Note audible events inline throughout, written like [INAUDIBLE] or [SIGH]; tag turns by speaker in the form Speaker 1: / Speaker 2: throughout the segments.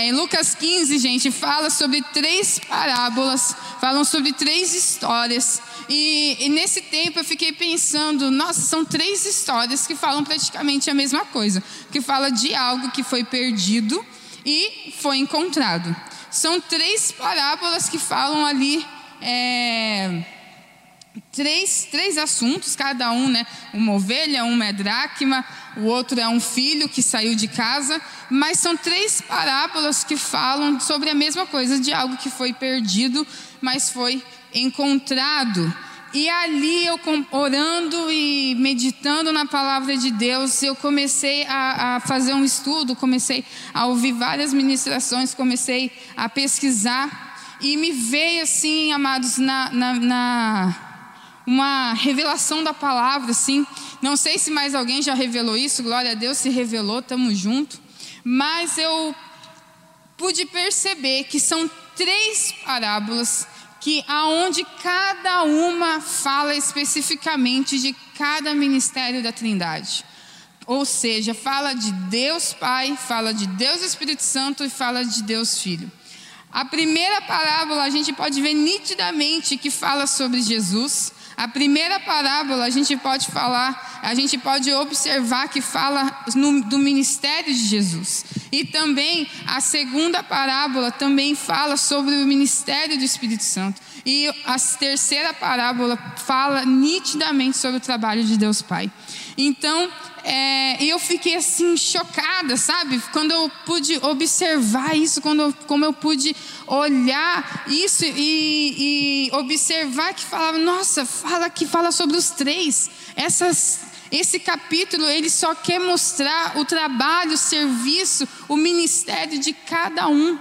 Speaker 1: É, em Lucas 15, gente, fala sobre três parábolas, falam sobre três histórias. E, e, nesse tempo eu fiquei pensando, nossa, são três histórias que falam praticamente a mesma coisa, que fala de algo que foi perdido e foi encontrado. São três parábolas que falam ali é, três, três assuntos, cada um, né? Uma ovelha, uma é dracma, o outro é um filho que saiu de casa, mas são três parábolas que falam sobre a mesma coisa, de algo que foi perdido, mas foi encontrado. E ali eu orando e meditando na palavra de Deus, eu comecei a, a, fazer um estudo, comecei a ouvir várias ministrações, comecei a pesquisar e me veio assim, amados, na, na, na uma revelação da palavra, assim. Não sei se mais alguém já revelou isso, glória a Deus se revelou, estamos juntos. Mas eu pude perceber que são três parábolas que aonde cada uma fala especificamente de cada ministério da Trindade. Ou seja, fala de Deus Pai, fala de Deus Espírito Santo e fala de Deus Filho. A primeira parábola a gente pode ver nitidamente que fala sobre Jesus. A primeira parábola a gente pode falar, a gente pode observar que fala no, do ministério de Jesus. E também a segunda parábola também fala sobre o ministério do Espírito Santo. E a terceira parábola fala nitidamente sobre o trabalho de Deus Pai. Então, é, eu fiquei assim chocada, sabe? Quando eu pude observar isso, quando eu, como eu pude olhar isso e, e observar que falava, nossa, fala que fala sobre os três. Essas, esse capítulo ele só quer mostrar o trabalho, o serviço, o ministério de cada um.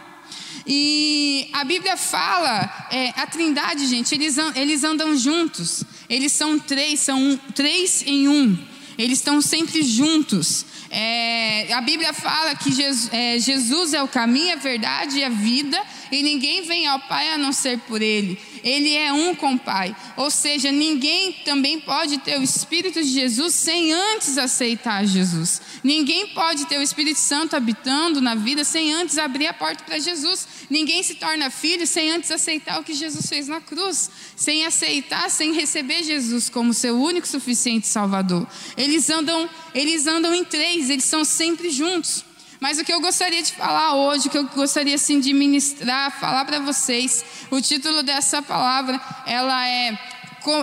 Speaker 1: E a Bíblia fala, é, a Trindade, gente, eles, eles andam juntos. Eles são três, são um, três em um. Eles estão sempre juntos. É, a Bíblia fala que Jesus é, Jesus é o caminho, a verdade e a vida, e ninguém vem ao Pai a não ser por Ele. Ele é um com o Pai. Ou seja, ninguém também pode ter o Espírito de Jesus sem antes aceitar Jesus. Ninguém pode ter o Espírito Santo habitando na vida sem antes abrir a porta para Jesus. Ninguém se torna filho sem antes aceitar o que Jesus fez na cruz, sem aceitar, sem receber Jesus como seu único suficiente Salvador. Eles andam, eles andam em três, eles são sempre juntos. Mas o que eu gostaria de falar hoje, o que eu gostaria assim de ministrar, falar para vocês, o título dessa palavra, ela é,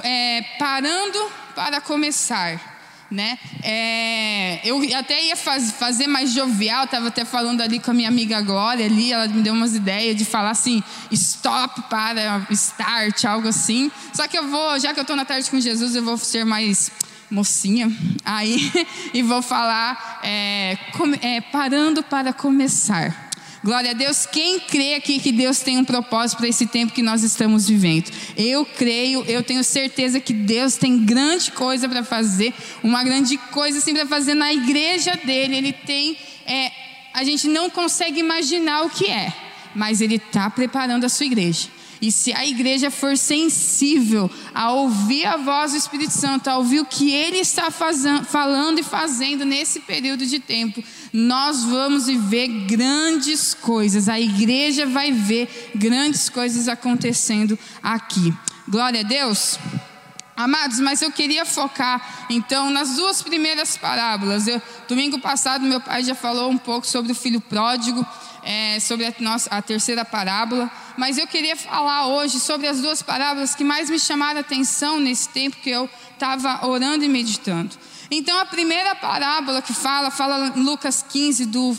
Speaker 1: é parando para começar. Né? É, eu até ia faz, fazer mais jovial, estava até falando ali com a minha amiga Glória ali, ela me deu umas ideias de falar assim, stop para start, algo assim. Só que eu vou, já que eu estou na tarde com Jesus, eu vou ser mais mocinha aí [LAUGHS] e vou falar é, é, parando para começar. Glória a Deus. Quem crê aqui que Deus tem um propósito para esse tempo que nós estamos vivendo? Eu creio, eu tenho certeza que Deus tem grande coisa para fazer, uma grande coisa assim para fazer na igreja dele. Ele tem, é, a gente não consegue imaginar o que é, mas Ele está preparando a sua igreja. E se a igreja for sensível a ouvir a voz do Espírito Santo, a ouvir o que ele está fazendo, falando e fazendo nesse período de tempo, nós vamos viver grandes coisas. A igreja vai ver grandes coisas acontecendo aqui. Glória a Deus. Amados, mas eu queria focar então nas duas primeiras parábolas. Eu, domingo passado, meu pai já falou um pouco sobre o filho pródigo é, sobre a, nossa, a terceira parábola, mas eu queria falar hoje sobre as duas parábolas que mais me chamaram a atenção nesse tempo que eu estava orando e meditando. Então, a primeira parábola que fala, fala Lucas 15, do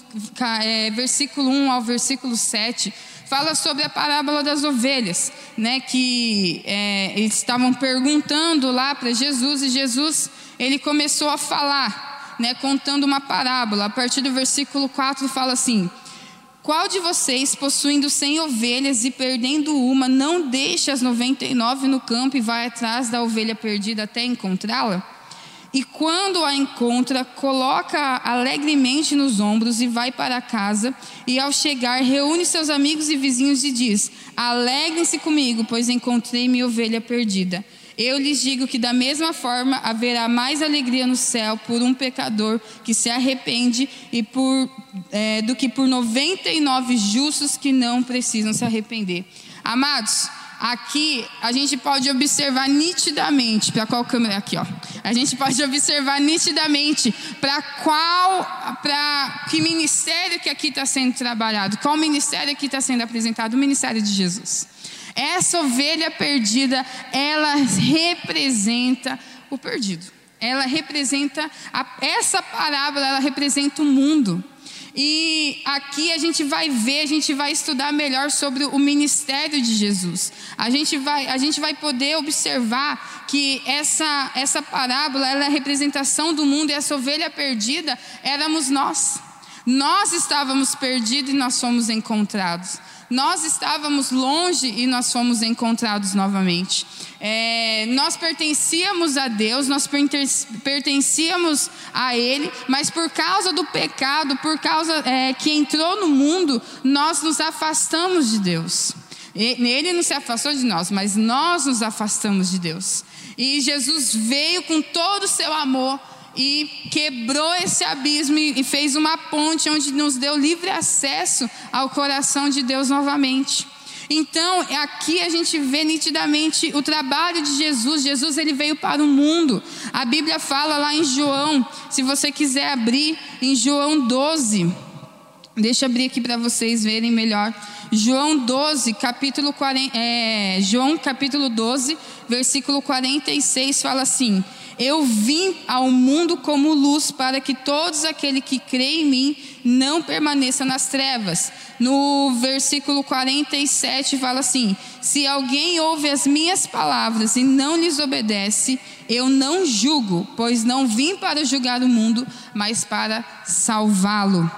Speaker 1: é, versículo 1 ao versículo 7, fala sobre a parábola das ovelhas, né? Que é, eles estavam perguntando lá para Jesus e Jesus ele começou a falar, né? Contando uma parábola. A partir do versículo 4 fala assim: qual de vocês, possuindo cem ovelhas e perdendo uma, não deixa as noventa e nove no campo e vai atrás da ovelha perdida até encontrá-la? E quando a encontra, coloca alegremente nos ombros e vai para casa. E ao chegar, reúne seus amigos e vizinhos e diz: Alegrem-se comigo, pois encontrei minha ovelha perdida. Eu lhes digo que da mesma forma haverá mais alegria no céu por um pecador que se arrepende e por, é, do que por 99 justos que não precisam se arrepender. Amados, aqui a gente pode observar nitidamente para qual câmera aqui, ó. A gente pode observar nitidamente para qual, para que ministério que aqui está sendo trabalhado, qual ministério que está sendo apresentado, o ministério de Jesus. Essa ovelha perdida, ela representa o perdido. Ela representa a, essa parábola, ela representa o mundo. E aqui a gente vai ver, a gente vai estudar melhor sobre o ministério de Jesus. A gente vai, a gente vai poder observar que essa, essa parábola ela é a representação do mundo e essa ovelha perdida éramos nós. Nós estávamos perdidos e nós fomos encontrados. Nós estávamos longe e nós fomos encontrados novamente. É, nós pertencíamos a Deus, nós pertencíamos a Ele, mas por causa do pecado, por causa é, que entrou no mundo, nós nos afastamos de Deus. Ele não se afastou de nós, mas nós nos afastamos de Deus. E Jesus veio com todo o seu amor e quebrou esse abismo e fez uma ponte onde nos deu livre acesso ao coração de Deus novamente. Então, aqui a gente vê nitidamente o trabalho de Jesus. Jesus ele veio para o mundo. A Bíblia fala lá em João, se você quiser abrir em João 12. Deixa eu abrir aqui para vocês verem melhor. João 12, capítulo 40, é, João capítulo 12, versículo 46 fala assim: eu vim ao mundo como luz para que todos aqueles que creem em mim não permaneçam nas trevas. No versículo 47 fala assim: Se alguém ouve as minhas palavras e não lhes obedece, eu não julgo, pois não vim para julgar o mundo, mas para salvá-lo.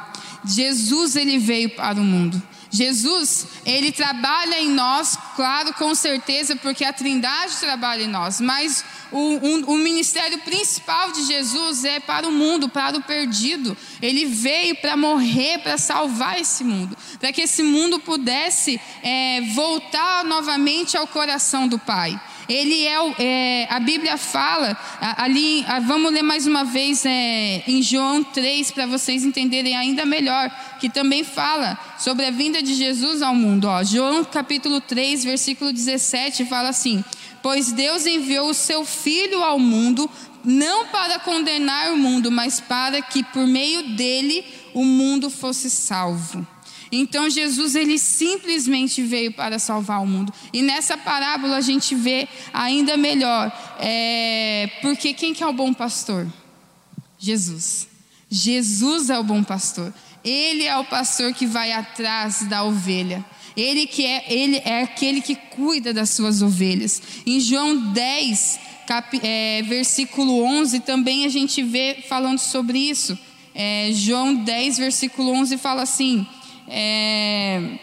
Speaker 1: Jesus ele veio para o mundo. Jesus, ele trabalha em nós, claro, com certeza, porque a Trindade trabalha em nós, mas o, um, o, ministério principal de Jesus é para o mundo, para o perdido. Ele veio para morrer, para salvar esse mundo, para que esse mundo pudesse é, voltar novamente ao coração do Pai. Ele é, é a Bíblia fala ali, vamos ler mais uma vez é, em João 3 para vocês entenderem ainda melhor, que também fala sobre a vinda de Jesus ao mundo. Ó, João capítulo 3, versículo 17 fala assim: Pois Deus enviou o seu Filho ao mundo, não para condenar o mundo, mas para que por meio dele o mundo fosse salvo. Então Jesus ele simplesmente veio para salvar o mundo. E nessa parábola a gente vê ainda melhor, é, porque quem que é o bom pastor? Jesus. Jesus é o bom pastor. Ele é o pastor que vai atrás da ovelha. Ele que é, ele é aquele que cuida das suas ovelhas. Em João 10, cap, é, versículo 11, também a gente vê falando sobre isso. É, João 10, versículo 11 fala assim: é,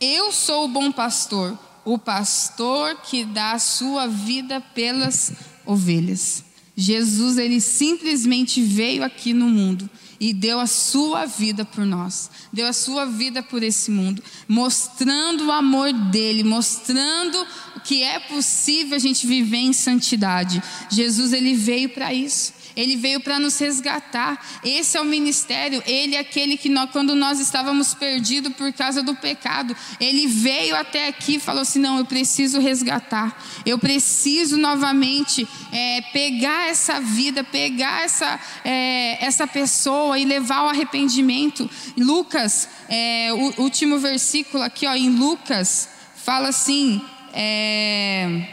Speaker 1: Eu sou o bom pastor, o pastor que dá a sua vida pelas ovelhas. Jesus, ele simplesmente veio aqui no mundo e deu a sua vida por nós, deu a sua vida por esse mundo, mostrando o amor dele, mostrando que é possível a gente viver em santidade. Jesus ele veio para isso. Ele veio para nos resgatar. Esse é o ministério. Ele é aquele que, nós, quando nós estávamos perdidos por causa do pecado, ele veio até aqui e falou assim: Não, eu preciso resgatar. Eu preciso novamente é, pegar essa vida, pegar essa, é, essa pessoa e levar ao arrependimento. Lucas, é, o último versículo aqui, ó, em Lucas, fala assim. É,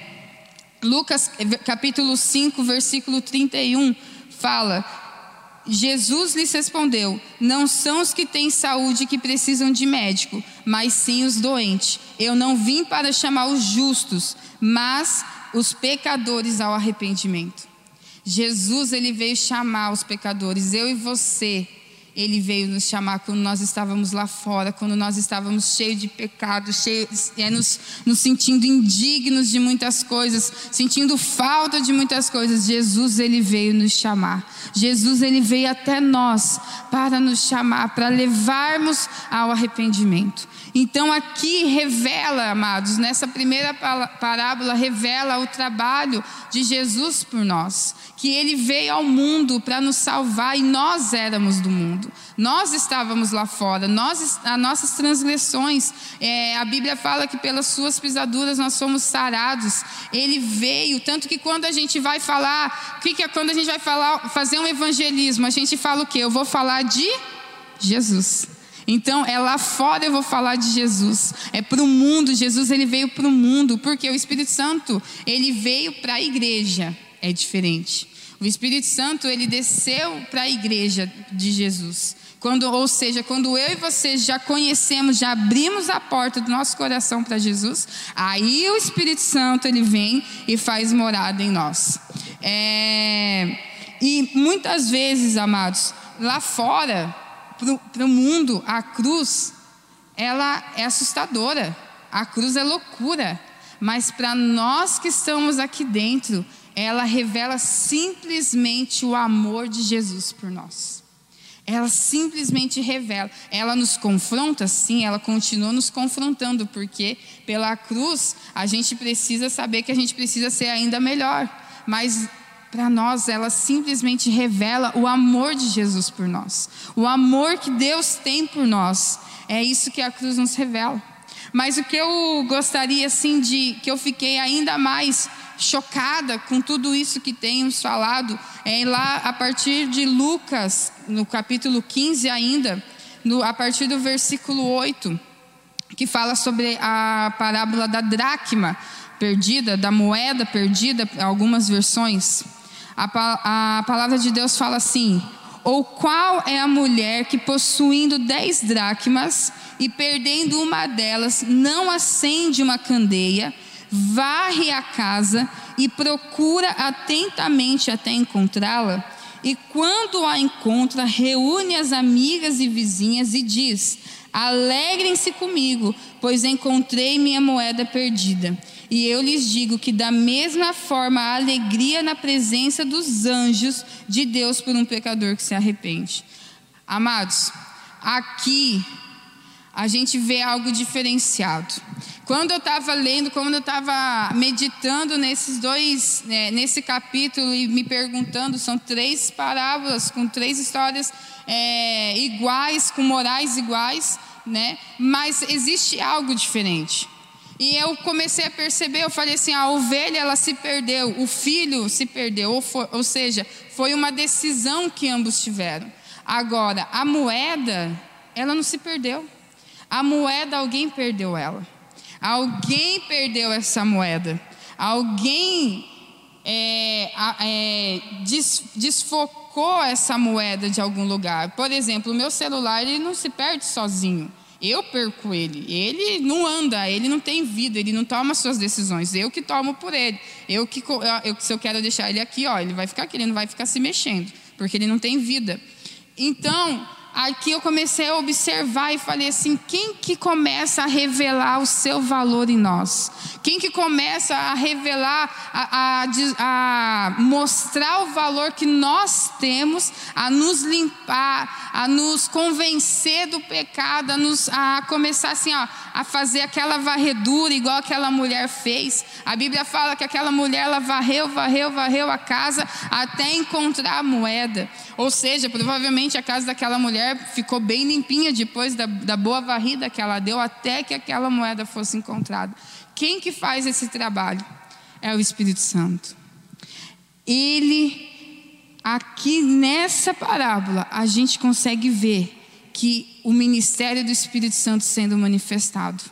Speaker 1: Lucas capítulo 5, versículo 31 fala: Jesus lhes respondeu: Não são os que têm saúde que precisam de médico, mas sim os doentes. Eu não vim para chamar os justos, mas os pecadores ao arrependimento. Jesus ele veio chamar os pecadores, eu e você. Ele veio nos chamar quando nós estávamos lá fora, quando nós estávamos cheios de pecado, cheios, é, nos, nos sentindo indignos de muitas coisas, sentindo falta de muitas coisas. Jesus, ele veio nos chamar. Jesus, ele veio até nós para nos chamar, para levarmos ao arrependimento. Então aqui revela, amados, nessa primeira parábola revela o trabalho de Jesus por nós, que ele veio ao mundo para nos salvar e nós éramos do mundo. Nós estávamos lá fora, nós, as nossas transgressões, é, a Bíblia fala que pelas suas pisaduras nós somos sarados. Ele veio, tanto que quando a gente vai falar, que, que é quando a gente vai falar, fazer um evangelismo, a gente fala o quê? Eu vou falar de Jesus. Então, é lá fora eu vou falar de Jesus. É para o mundo. Jesus ele veio para o mundo, porque o Espírito Santo ele veio para a igreja. É diferente. O Espírito Santo ele desceu para a igreja de Jesus. Quando, ou seja, quando eu e você já conhecemos, já abrimos a porta do nosso coração para Jesus, aí o Espírito Santo ele vem e faz morada em nós. É, e muitas vezes, amados, lá fora para o mundo, a cruz, ela é assustadora. A cruz é loucura. Mas para nós que estamos aqui dentro, ela revela simplesmente o amor de Jesus por nós. Ela simplesmente revela. Ela nos confronta, sim, ela continua nos confrontando, porque pela cruz a gente precisa saber que a gente precisa ser ainda melhor. Mas para nós, ela simplesmente revela o amor de Jesus por nós, o amor que Deus tem por nós. É isso que a cruz nos revela. Mas o que eu gostaria assim de que eu fiquei ainda mais chocada com tudo isso que temos falado é lá a partir de Lucas, no capítulo 15 ainda, no, a partir do versículo 8, que fala sobre a parábola da dracma perdida, da moeda perdida, algumas versões. A, a palavra de Deus fala assim: Ou qual é a mulher que, possuindo dez dracmas e perdendo uma delas, não acende uma candeia, varre a casa e procura atentamente até encontrá-la? E quando a encontra, reúne as amigas e vizinhas e diz: Alegrem-se comigo, pois encontrei minha moeda perdida. E eu lhes digo que, da mesma forma, a alegria na presença dos anjos de Deus por um pecador que se arrepende. Amados, aqui a gente vê algo diferenciado. Quando eu estava lendo, quando eu estava meditando nesses dois, né, nesse capítulo e me perguntando, são três parábolas com três histórias é, iguais, com morais iguais, né? Mas existe algo diferente. E eu comecei a perceber, eu falei assim, a ovelha ela se perdeu, o filho se perdeu, ou, foi, ou seja, foi uma decisão que ambos tiveram. Agora, a moeda, ela não se perdeu. A moeda, alguém perdeu ela. Alguém perdeu essa moeda. Alguém é, é, des, desfocou essa moeda de algum lugar. Por exemplo, o meu celular ele não se perde sozinho. Eu perco ele. Ele não anda, ele não tem vida, ele não toma suas decisões. Eu que tomo por ele. Eu que eu, se eu quero deixar ele aqui, ó, ele vai ficar aqui, ele não vai ficar se mexendo, porque ele não tem vida. Então, aqui eu comecei a observar e falei assim: quem que começa a revelar o seu valor em nós? Quem que começa a revelar, a, a, a, mostrar o valor que nós temos, a nos limpar, a nos convencer do pecado, a, nos, a começar assim, ó, a fazer aquela varredura igual aquela mulher fez. A Bíblia fala que aquela mulher ela varreu, varreu, varreu a casa até encontrar a moeda. Ou seja, provavelmente a casa daquela mulher ficou bem limpinha depois da, da boa varrida que ela deu até que aquela moeda fosse encontrada. Quem que faz esse trabalho? É o Espírito Santo. Ele, aqui nessa parábola, a gente consegue ver que o ministério do Espírito Santo sendo manifestado.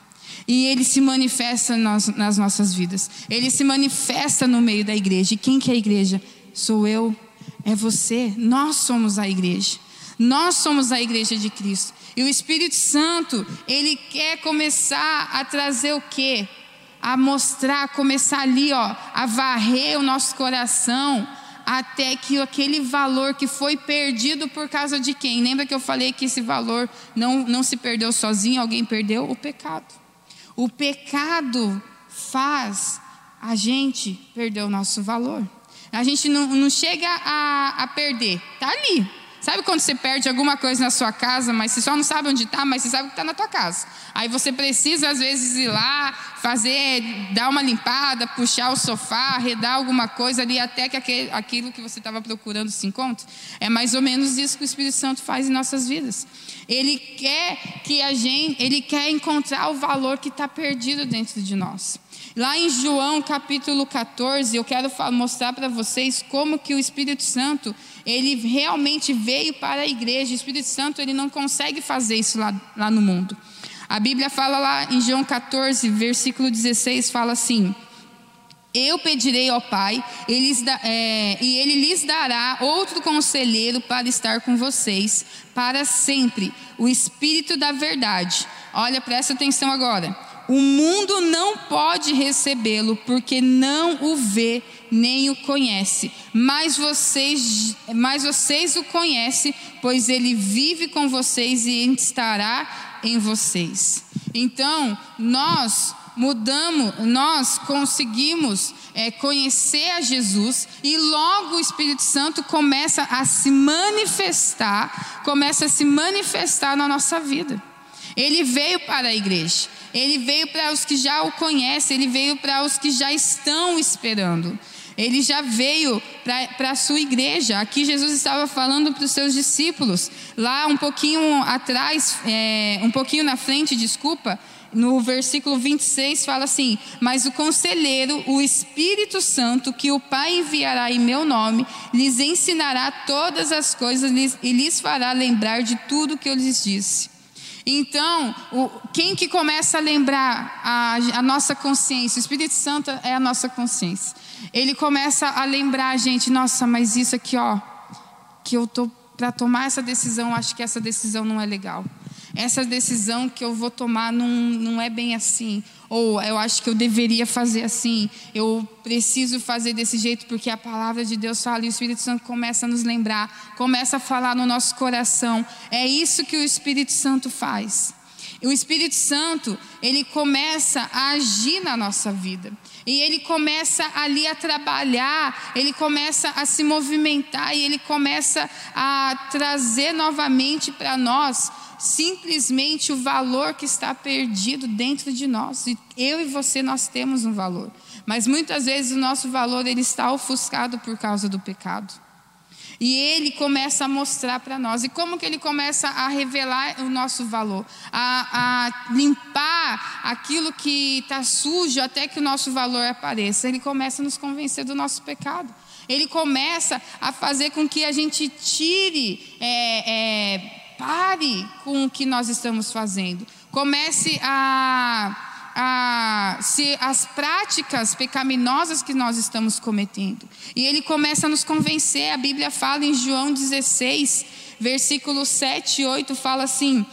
Speaker 1: E ele se manifesta nas, nossas vidas. Ele se manifesta no meio da igreja. E quem que é a igreja? Sou eu, é você. Nós somos a igreja. Nós somos a igreja de Cristo. E o Espírito Santo, ele quer começar a trazer o quê? A mostrar, a começar ali, ó, a varrer o nosso coração, até que aquele valor que foi perdido por causa de quem? Lembra que eu falei que esse valor não, não se perdeu sozinho, alguém perdeu? O pecado. O pecado faz a gente perder o nosso valor. A gente não, não chega a, a perder, está ali, Sabe quando você perde alguma coisa na sua casa, mas você só não sabe onde está, mas você sabe que está na tua casa. Aí você precisa, às vezes, ir lá, fazer, dar uma limpada, puxar o sofá, arredar alguma coisa ali, até que aquele, aquilo que você estava procurando se encontre. É mais ou menos isso que o Espírito Santo faz em nossas vidas. Ele quer que a gente, ele quer encontrar o valor que está perdido dentro de nós. Lá em João capítulo 14, eu quero mostrar para vocês como que o Espírito Santo, ele realmente veio para a igreja. O Espírito Santo, ele não consegue fazer isso lá, lá no mundo. A Bíblia fala lá em João 14, versículo 16, fala assim: eu pedirei ao Pai, é, e Ele lhes dará outro conselheiro para estar com vocês para sempre, o Espírito da Verdade. Olha, presta atenção agora. O mundo não pode recebê-lo porque não o vê nem o conhece, mas vocês, mas vocês o conhecem, pois ele vive com vocês e estará em vocês. Então, nós mudamos, nós conseguimos é, conhecer a Jesus e logo o Espírito Santo começa a se manifestar, começa a se manifestar na nossa vida. Ele veio para a igreja. Ele veio para os que já o conhecem, ele veio para os que já estão esperando. Ele já veio para a sua igreja. Aqui Jesus estava falando para os seus discípulos. Lá um pouquinho atrás, é, um pouquinho na frente, desculpa, no versículo 26 fala assim: Mas o conselheiro, o Espírito Santo, que o Pai enviará em meu nome, lhes ensinará todas as coisas e lhes fará lembrar de tudo que eu lhes disse. Então, o, quem que começa a lembrar a, a, nossa consciência? O Espírito Santo é a nossa consciência. Ele começa a lembrar a gente, nossa, mas isso aqui, ó, que eu tô para tomar essa decisão, acho que essa decisão não é legal essa decisão que eu vou tomar não, não é bem assim. Ou eu acho que eu deveria fazer assim. Eu preciso fazer desse jeito porque a palavra de Deus fala e o Espírito Santo começa a nos lembrar, começa a falar no nosso coração. É isso que o Espírito Santo faz. O Espírito Santo, ele começa a agir na nossa vida. E ele começa ali a trabalhar, ele começa a se movimentar e ele começa a trazer novamente para nós simplesmente o valor que está perdido dentro de nós. E eu e você nós temos um valor, mas muitas vezes o nosso valor ele está ofuscado por causa do pecado. E ele começa a mostrar para nós. E como que ele começa a revelar o nosso valor? A, a limpar aquilo que está sujo até que o nosso valor apareça. Ele começa a nos convencer do nosso pecado. Ele começa a fazer com que a gente tire é, é, Pare com o que nós estamos fazendo. Comece a, a se as práticas pecaminosas que nós estamos cometendo. E ele começa a nos convencer. A Bíblia fala em João 16, versículos 7 e 8, fala assim: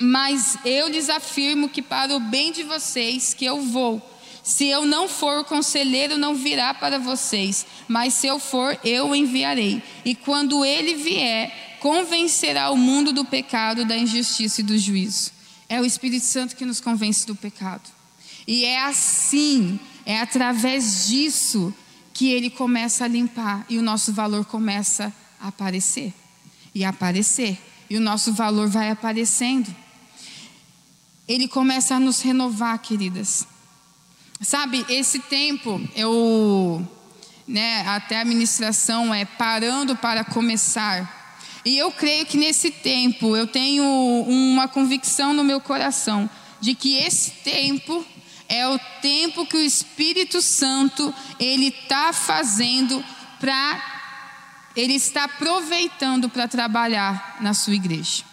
Speaker 1: Mas eu lhes afirmo que para o bem de vocês que eu vou. Se eu não for, o conselheiro não virá para vocês, mas se eu for, eu o enviarei. E quando ele vier, convencerá o mundo do pecado, da injustiça e do juízo. É o Espírito Santo que nos convence do pecado. E é assim, é através disso que ele começa a limpar e o nosso valor começa a aparecer e aparecer e o nosso valor vai aparecendo. Ele começa a nos renovar, queridas. Sabe, esse tempo eu, né, até a ministração é parando para começar. E eu creio que nesse tempo eu tenho uma convicção no meu coração de que esse tempo é o tempo que o Espírito Santo ele está fazendo para ele está aproveitando para trabalhar na sua igreja.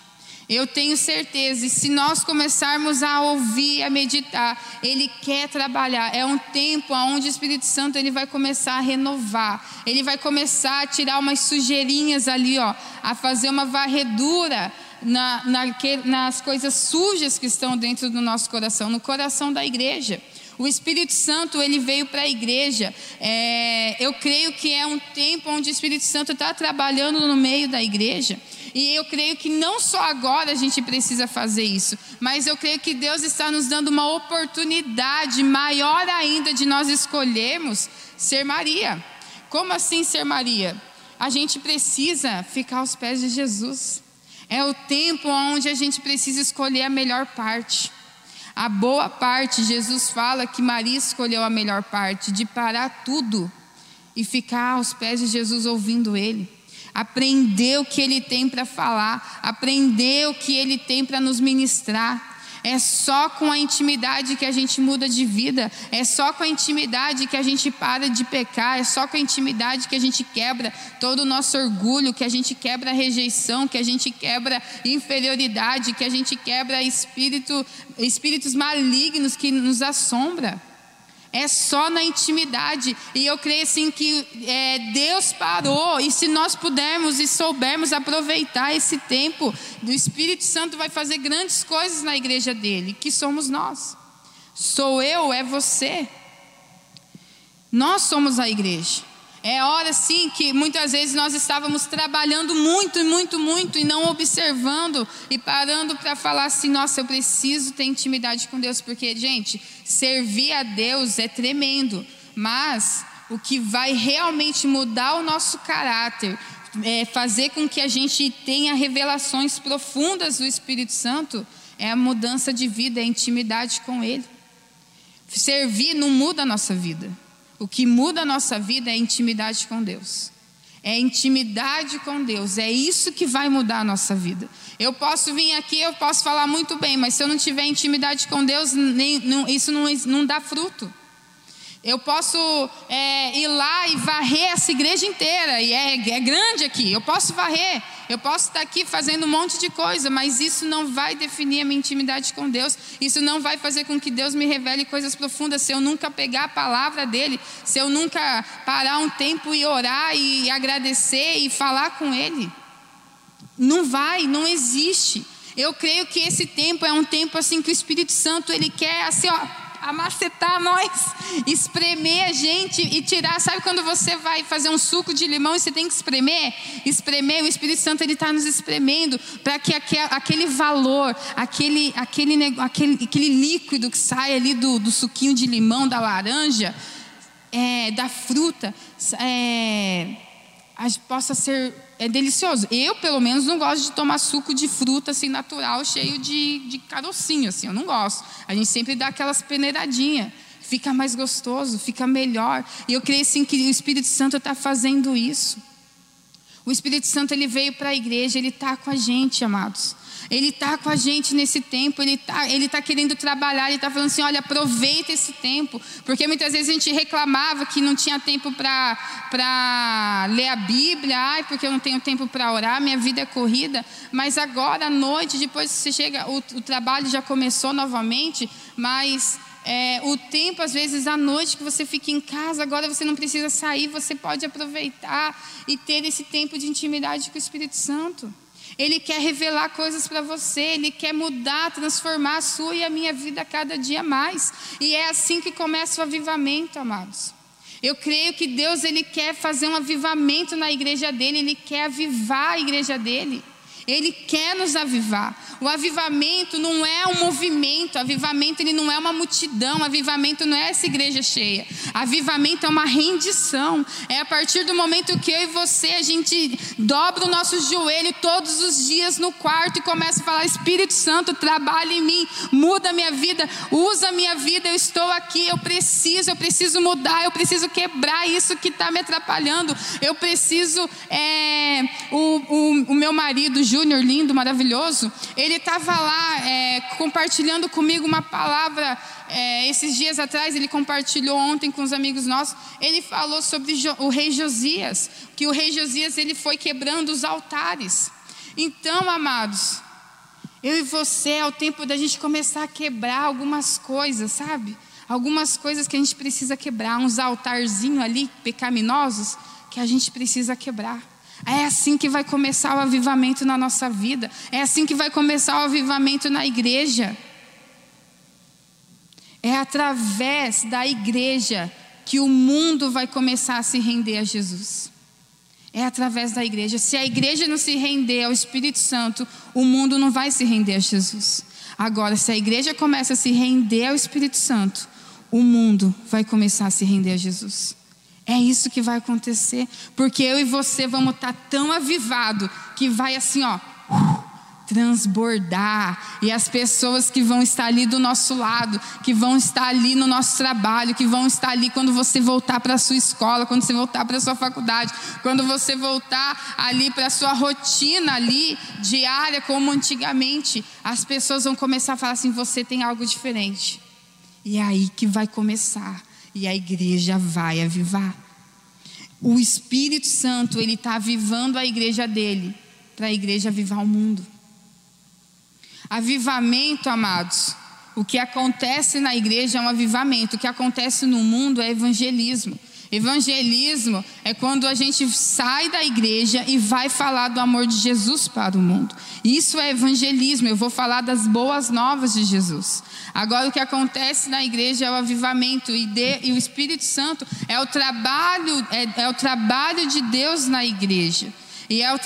Speaker 1: Eu tenho certeza, e se nós começarmos a ouvir, a meditar, Ele quer trabalhar. É um tempo onde o Espírito Santo ele vai começar a renovar. Ele vai começar a tirar umas sujeirinhas ali, ó, a fazer uma varredura na, na, nas coisas sujas que estão dentro do nosso coração, no coração da igreja. O Espírito Santo ele veio para a igreja. É, eu creio que é um tempo onde o Espírito Santo está trabalhando no meio da igreja. E eu creio que não só agora a gente precisa fazer isso, mas eu creio que Deus está nos dando uma oportunidade maior ainda de nós escolhermos ser Maria. Como assim ser Maria? A gente precisa ficar aos pés de Jesus. É o tempo onde a gente precisa escolher a melhor parte. A boa parte, Jesus fala que Maria escolheu a melhor parte, de parar tudo e ficar aos pés de Jesus ouvindo Ele. Aprender o que Ele tem para falar, aprender o que Ele tem para nos ministrar. É só com a intimidade que a gente muda de vida, é só com a intimidade que a gente para de pecar, é só com a intimidade que a gente quebra todo o nosso orgulho, que a gente quebra a rejeição, que a gente quebra inferioridade, que a gente quebra espírito, espíritos malignos que nos assombra. É só na intimidade. E eu creio assim que é, Deus parou. E se nós pudermos e soubermos aproveitar esse tempo, o Espírito Santo vai fazer grandes coisas na igreja dele, que somos nós. Sou eu, é você. Nós somos a igreja. É hora sim que muitas vezes nós estávamos trabalhando muito, muito, muito e não observando e parando para falar assim: nossa, eu preciso ter intimidade com Deus, porque, gente, servir a Deus é tremendo, mas o que vai realmente mudar o nosso caráter, é fazer com que a gente tenha revelações profundas do Espírito Santo, é a mudança de vida, é a intimidade com Ele. Servir não muda a nossa vida. O que muda a nossa vida é a intimidade com Deus. É intimidade com Deus, é isso que vai mudar a nossa vida. Eu posso vir aqui, eu posso falar muito bem, mas se eu não tiver intimidade com Deus, nem, não, isso não, não dá fruto. Eu posso é, ir lá e varrer essa igreja inteira, e é, é grande aqui, eu posso varrer, eu posso estar aqui fazendo um monte de coisa, mas isso não vai definir a minha intimidade com Deus, isso não vai fazer com que Deus me revele coisas profundas, se eu nunca pegar a palavra dEle, se eu nunca parar um tempo e orar e agradecer e falar com Ele. Não vai, não existe. Eu creio que esse tempo é um tempo assim que o Espírito Santo ele quer assim, ó, amacetar nós, espremer a gente e tirar. Sabe quando você vai fazer um suco de limão e você tem que espremer? Espremer, o Espírito Santo ele está nos espremendo para que aquele valor, aquele, aquele, aquele, aquele líquido que sai ali do, do suquinho de limão, da laranja, é, da fruta, é, possa ser é delicioso. Eu, pelo menos, não gosto de tomar suco de fruta assim natural, cheio de, de carocinho, assim. Eu não gosto. A gente sempre dá aquelas peneiradinhas. Fica mais gostoso, fica melhor. E eu creio assim que o Espírito Santo está fazendo isso. O Espírito Santo ele veio para a igreja, ele está com a gente, amados. Ele está com a gente nesse tempo, Ele está ele tá querendo trabalhar, Ele está falando assim: olha, aproveita esse tempo. Porque muitas vezes a gente reclamava que não tinha tempo para ler a Bíblia, ai, porque eu não tenho tempo para orar, minha vida é corrida. Mas agora à noite, depois que você chega, o, o trabalho já começou novamente, mas é, o tempo, às vezes, à noite que você fica em casa, agora você não precisa sair, você pode aproveitar e ter esse tempo de intimidade com o Espírito Santo. Ele quer revelar coisas para você, Ele quer mudar, transformar a sua e a minha vida cada dia mais. E é assim que começa o avivamento, amados. Eu creio que Deus ele quer fazer um avivamento na igreja dele, Ele quer avivar a igreja dele. Ele quer nos avivar. O avivamento não é um movimento, o avivamento ele não é uma multidão, o avivamento não é essa igreja cheia. Avivamento é uma rendição. É a partir do momento que eu e você a gente dobra o nosso joelho todos os dias no quarto e começa a falar: Espírito Santo, trabalha em mim, muda a minha vida, usa a minha vida. Eu estou aqui, eu preciso, eu preciso mudar, eu preciso quebrar isso que está me atrapalhando. Eu preciso, é, o, o, o meu marido, Júlio, Júnior, lindo, maravilhoso, ele estava lá é, compartilhando comigo uma palavra. É, esses dias atrás, ele compartilhou ontem com os amigos nossos. Ele falou sobre o rei Josias, que o rei Josias ele foi quebrando os altares. Então, amados, eu e você é o tempo da gente começar a quebrar algumas coisas, sabe? Algumas coisas que a gente precisa quebrar, uns altarzinhos ali pecaminosos que a gente precisa quebrar. É assim que vai começar o avivamento na nossa vida. É assim que vai começar o avivamento na igreja. É através da igreja que o mundo vai começar a se render a Jesus. É através da igreja. Se a igreja não se render ao Espírito Santo, o mundo não vai se render a Jesus. Agora, se a igreja começa a se render ao Espírito Santo, o mundo vai começar a se render a Jesus. É isso que vai acontecer, porque eu e você vamos estar tão avivado que vai assim, ó, transbordar. E as pessoas que vão estar ali do nosso lado, que vão estar ali no nosso trabalho, que vão estar ali quando você voltar para a sua escola, quando você voltar para a sua faculdade, quando você voltar ali para a sua rotina ali diária como antigamente, as pessoas vão começar a falar assim: você tem algo diferente. E é aí que vai começar. E a igreja vai avivar. O Espírito Santo, ele está avivando a igreja dele, para a igreja avivar o mundo. Avivamento, amados. O que acontece na igreja é um avivamento. O que acontece no mundo é evangelismo. Evangelismo é quando a gente sai da igreja e vai falar do amor de Jesus para o mundo. Isso é evangelismo. Eu vou falar das boas novas de Jesus. Agora, o que acontece na igreja é o avivamento e, de, e o Espírito Santo é o trabalho é, é o trabalho de Deus na igreja. E é o,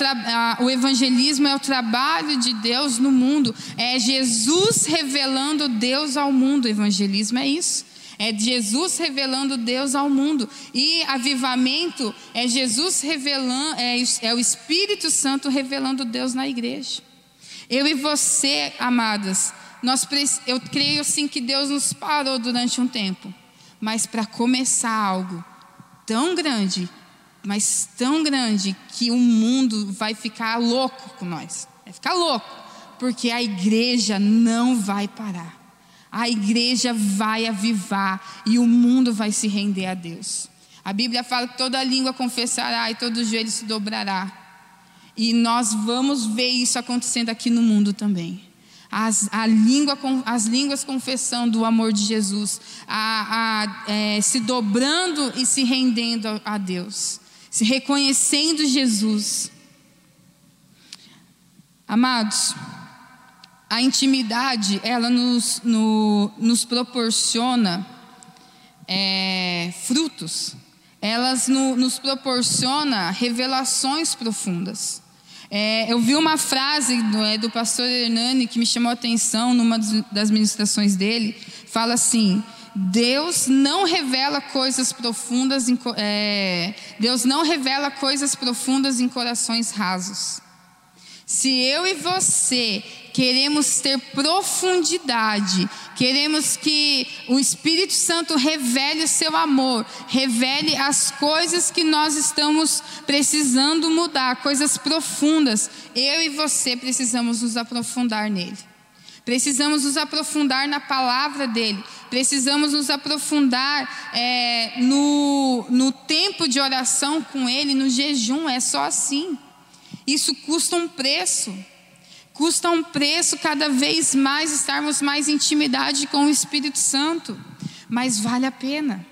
Speaker 1: o, evangelismo é o trabalho de Deus no mundo. É Jesus revelando Deus ao mundo. O evangelismo é isso. É Jesus revelando Deus ao mundo. E avivamento é Jesus revelando, é, é o Espírito Santo revelando Deus na igreja. Eu e você, amadas, nós, eu creio sim que Deus nos parou durante um tempo. Mas para começar algo tão grande, mas tão grande que o mundo vai ficar louco com nós. Vai ficar louco, porque a igreja não vai parar. A igreja vai avivar e o mundo vai se render a Deus. A Bíblia fala que toda língua confessará e todo joelho se dobrará. E nós vamos ver isso acontecendo aqui no mundo também. As, a língua, as línguas confessando o amor de Jesus, a, a, é, se dobrando e se rendendo a, a Deus se reconhecendo Jesus. Amados, a intimidade, ela nos, no, nos proporciona é, frutos, elas no, nos proporciona revelações profundas. É, eu vi uma frase do, é, do pastor Hernani que me chamou a atenção numa das ministrações dele, fala assim, Deus não revela coisas profundas em, é, Deus não revela coisas profundas em corações rasos. Se eu e você queremos ter profundidade, queremos que o Espírito Santo revele o seu amor, revele as coisas que nós estamos precisando mudar, coisas profundas, eu e você precisamos nos aprofundar nele. Precisamos nos aprofundar na palavra dele. Precisamos nos aprofundar é, no, no tempo de oração com ele, no jejum. É só assim. Isso custa um preço. Custa um preço cada vez mais estarmos mais em intimidade com o Espírito Santo. Mas vale a pena.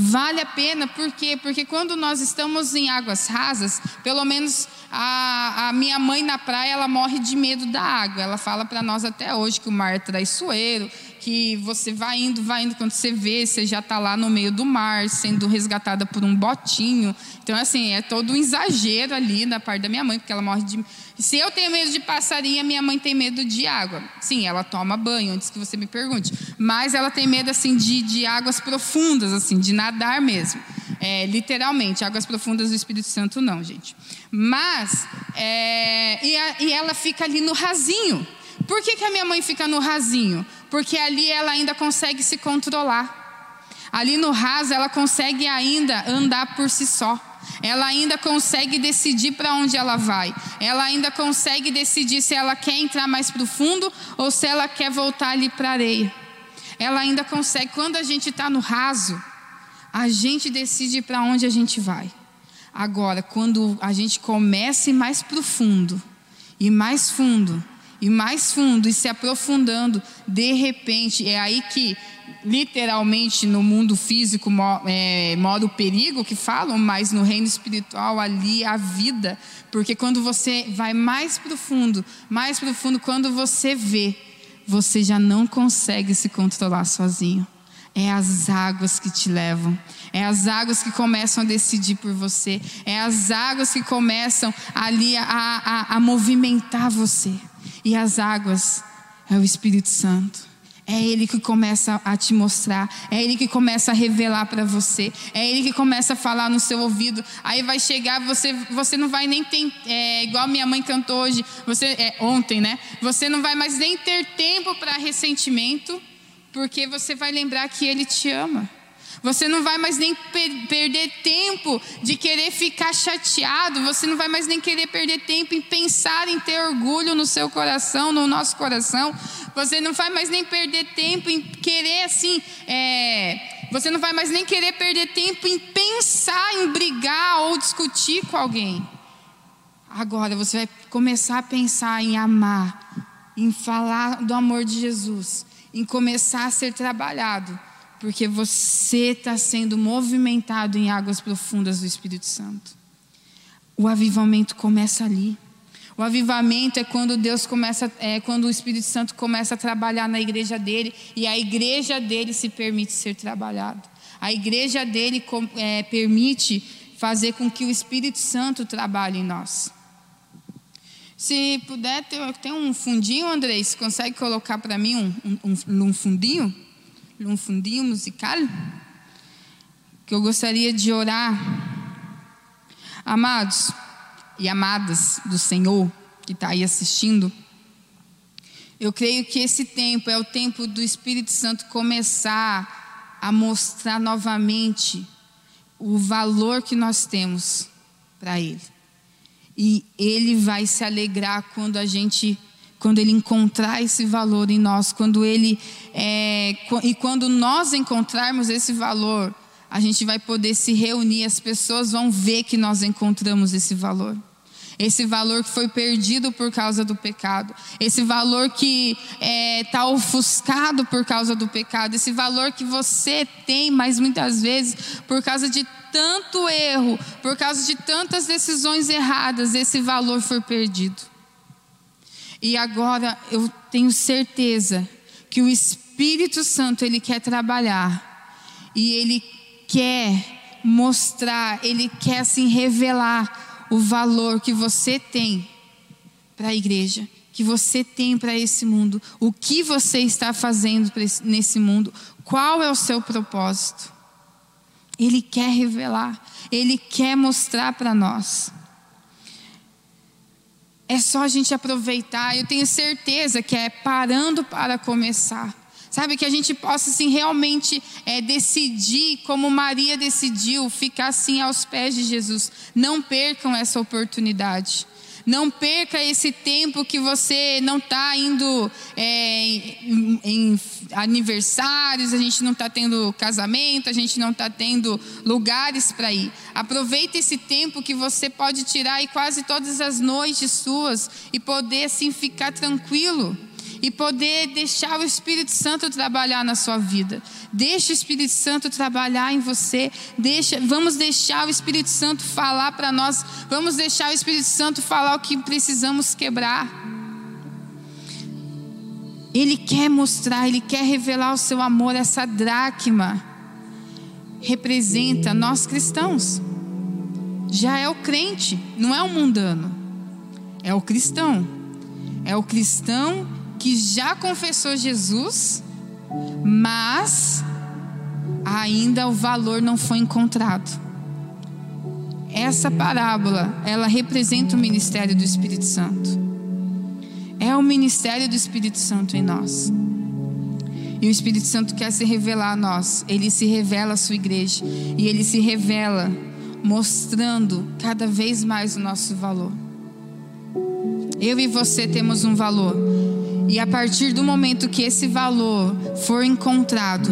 Speaker 1: Vale a pena, por quê? Porque quando nós estamos em águas rasas, pelo menos a, a minha mãe na praia, ela morre de medo da água. Ela fala para nós até hoje que o mar é traiçoeiro, que você vai indo, vai indo, quando você vê, você já está lá no meio do mar, sendo resgatada por um botinho. Então, assim, é todo um exagero ali da parte da minha mãe, porque ela morre de. Se eu tenho medo de passarinho, minha mãe tem medo de água. Sim, ela toma banho, antes que você me pergunte. Mas ela tem medo, assim, de, de águas profundas, assim, de nadar mesmo. É, literalmente, águas profundas do Espírito Santo, não, gente. Mas, é, e, a, e ela fica ali no rasinho. Por que, que a minha mãe fica no rasinho? Porque ali ela ainda consegue se controlar. Ali no raso ela consegue ainda andar por si só. Ela ainda consegue decidir para onde ela vai. Ela ainda consegue decidir se ela quer entrar mais profundo ou se ela quer voltar ali para a areia. Ela ainda consegue. Quando a gente está no raso, a gente decide para onde a gente vai. Agora, quando a gente começa mais profundo e mais fundo, e mais fundo e se aprofundando, de repente, é aí que literalmente no mundo físico é, mora o perigo que falam, mas no reino espiritual ali a vida, porque quando você vai mais profundo, mais profundo, quando você vê, você já não consegue se controlar sozinho. É as águas que te levam. É as águas que começam a decidir por você. É as águas que começam ali a, a, a movimentar você. E as águas é o Espírito Santo. É Ele que começa a te mostrar, é Ele que começa a revelar para você, é Ele que começa a falar no seu ouvido. Aí vai chegar, você, você não vai nem ter, é, igual minha mãe cantou hoje, você, é, ontem, né? Você não vai mais nem ter tempo para ressentimento, porque você vai lembrar que Ele te ama. Você não vai mais nem per perder tempo de querer ficar chateado, você não vai mais nem querer perder tempo em pensar em ter orgulho no seu coração, no nosso coração. Você não vai mais nem perder tempo em querer assim, é, você não vai mais nem querer perder tempo em pensar em brigar ou discutir com alguém. Agora você vai começar a pensar em amar, em falar do amor de Jesus, em começar a ser trabalhado porque você está sendo movimentado em águas profundas do Espírito Santo. O avivamento começa ali. O avivamento é quando Deus começa, é quando o Espírito Santo começa a trabalhar na igreja dele e a igreja dele se permite ser trabalhada. A igreja dele é, permite fazer com que o Espírito Santo trabalhe em nós. Se puder tem um fundinho, Andrei, você consegue colocar para mim um, um, um fundinho? Um fundinho musical, que eu gostaria de orar. Amados e amadas do Senhor que está aí assistindo, eu creio que esse tempo é o tempo do Espírito Santo começar a mostrar novamente o valor que nós temos para Ele. E Ele vai se alegrar quando a gente quando ele encontrar esse valor em nós, quando ele é, e quando nós encontrarmos esse valor, a gente vai poder se reunir, as pessoas vão ver que nós encontramos esse valor. Esse valor que foi perdido por causa do pecado, esse valor que está é, tá ofuscado por causa do pecado, esse valor que você tem, mas muitas vezes por causa de tanto erro, por causa de tantas decisões erradas, esse valor foi perdido. E agora eu tenho certeza que o Espírito Santo ele quer trabalhar e ele quer mostrar, ele quer assim revelar o valor que você tem para a igreja, que você tem para esse mundo, o que você está fazendo nesse mundo, qual é o seu propósito. Ele quer revelar, ele quer mostrar para nós. É só a gente aproveitar. Eu tenho certeza que é parando para começar. Sabe, que a gente possa assim, realmente é, decidir, como Maria decidiu, ficar assim aos pés de Jesus. Não percam essa oportunidade. Não perca esse tempo que você não está indo é, em, em, aniversários, a gente não está tendo casamento, a gente não está tendo lugares para ir. Aproveite esse tempo que você pode tirar aí quase todas as noites suas e poder assim ficar tranquilo e poder deixar o Espírito Santo trabalhar na sua vida. Deixa o Espírito Santo trabalhar em você. Deixa, vamos deixar o Espírito Santo falar para nós. Vamos deixar o Espírito Santo falar o que precisamos quebrar. Ele quer mostrar, ele quer revelar o seu amor. Essa dracma representa nós cristãos. Já é o crente, não é o mundano. É o cristão. É o cristão que já confessou Jesus, mas ainda o valor não foi encontrado. Essa parábola, ela representa o ministério do Espírito Santo. É o ministério do Espírito Santo em nós. E o Espírito Santo quer se revelar a nós. Ele se revela à sua igreja. E ele se revela mostrando cada vez mais o nosso valor. Eu e você temos um valor. E a partir do momento que esse valor for encontrado,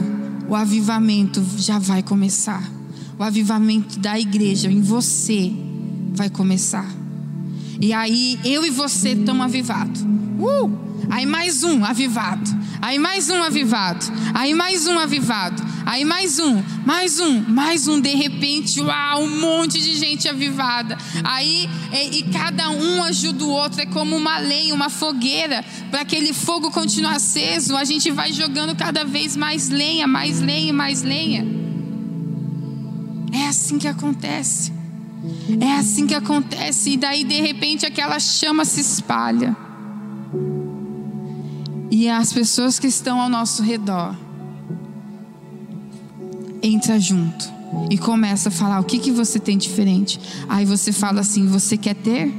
Speaker 1: o avivamento já vai começar. O avivamento da igreja em você vai começar. E aí eu e você estamos avivados. Uh! Aí mais um avivado. Aí mais um avivado. Aí mais um avivado. Aí mais um, mais um, mais um. De repente, uau, um monte de gente avivada. Aí, e, e cada um ajuda o outro. É como uma lenha, uma fogueira. Para aquele fogo continuar aceso, a gente vai jogando cada vez mais lenha, mais lenha, mais lenha. É assim que acontece. É assim que acontece. E daí, de repente, aquela chama se espalha. E as pessoas que estão ao nosso redor entra junto e começa a falar o que que você tem diferente. Aí você fala assim: você quer ter?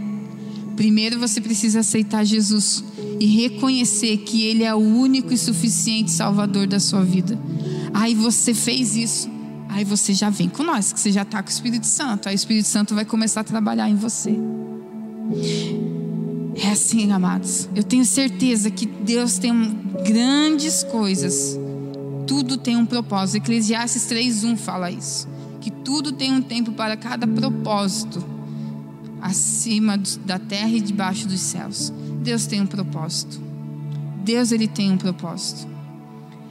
Speaker 1: Primeiro você precisa aceitar Jesus e reconhecer que Ele é o único e suficiente Salvador da sua vida. Aí você fez isso, aí você já vem com nós, que você já está com o Espírito Santo. Aí o Espírito Santo vai começar a trabalhar em você. É assim, amados. Eu tenho certeza que Deus tem grandes coisas. Tudo tem um propósito. Eclesiastes 3:1 fala isso. Que tudo tem um tempo para cada propósito, acima da terra e debaixo dos céus. Deus tem um propósito. Deus ele tem um propósito.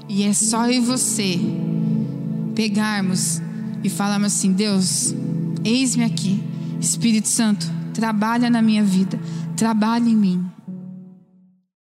Speaker 1: E é só eu e você pegarmos e falarmos assim: Deus, eis-me aqui. Espírito Santo, trabalha na minha vida trabalhe em mim.